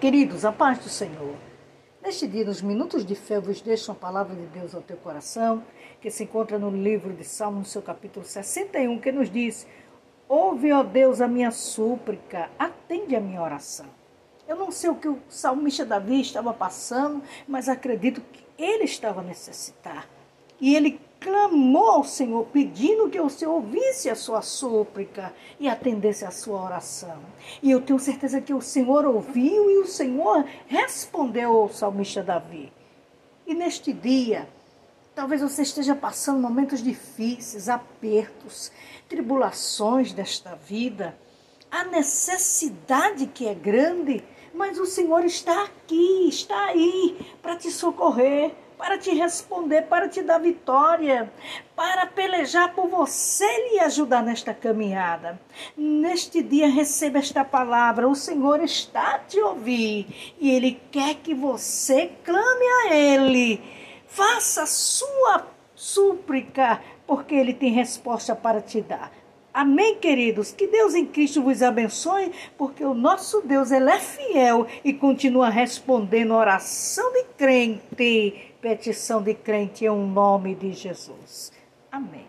Queridos, a paz do Senhor. Neste dia, nos minutos de fé, eu vos deixo uma palavra de Deus ao teu coração, que se encontra no livro de Salmo, no seu capítulo 61, que nos diz: Ouve, ó Deus, a minha súplica, atende a minha oração. Eu não sei o que o salmista Davi estava passando, mas acredito que ele estava necessitado. E ele clamou ao Senhor, pedindo que o Senhor ouvisse a sua súplica e atendesse a sua oração. E eu tenho certeza que o Senhor ouviu e o Senhor respondeu ao salmista Davi. E neste dia, talvez você esteja passando momentos difíceis, apertos, tribulações desta vida, a necessidade que é grande, mas o Senhor está aqui, está aí para te socorrer para te responder, para te dar vitória, para pelejar por você e lhe ajudar nesta caminhada. Neste dia, receba esta palavra: o Senhor está a te ouvir e Ele quer que você clame a Ele. Faça a sua súplica, porque Ele tem resposta para te dar. Amém, queridos? Que Deus em Cristo vos abençoe, porque o nosso Deus ele é fiel e continua respondendo oração de crente, petição de crente em um nome de Jesus. Amém.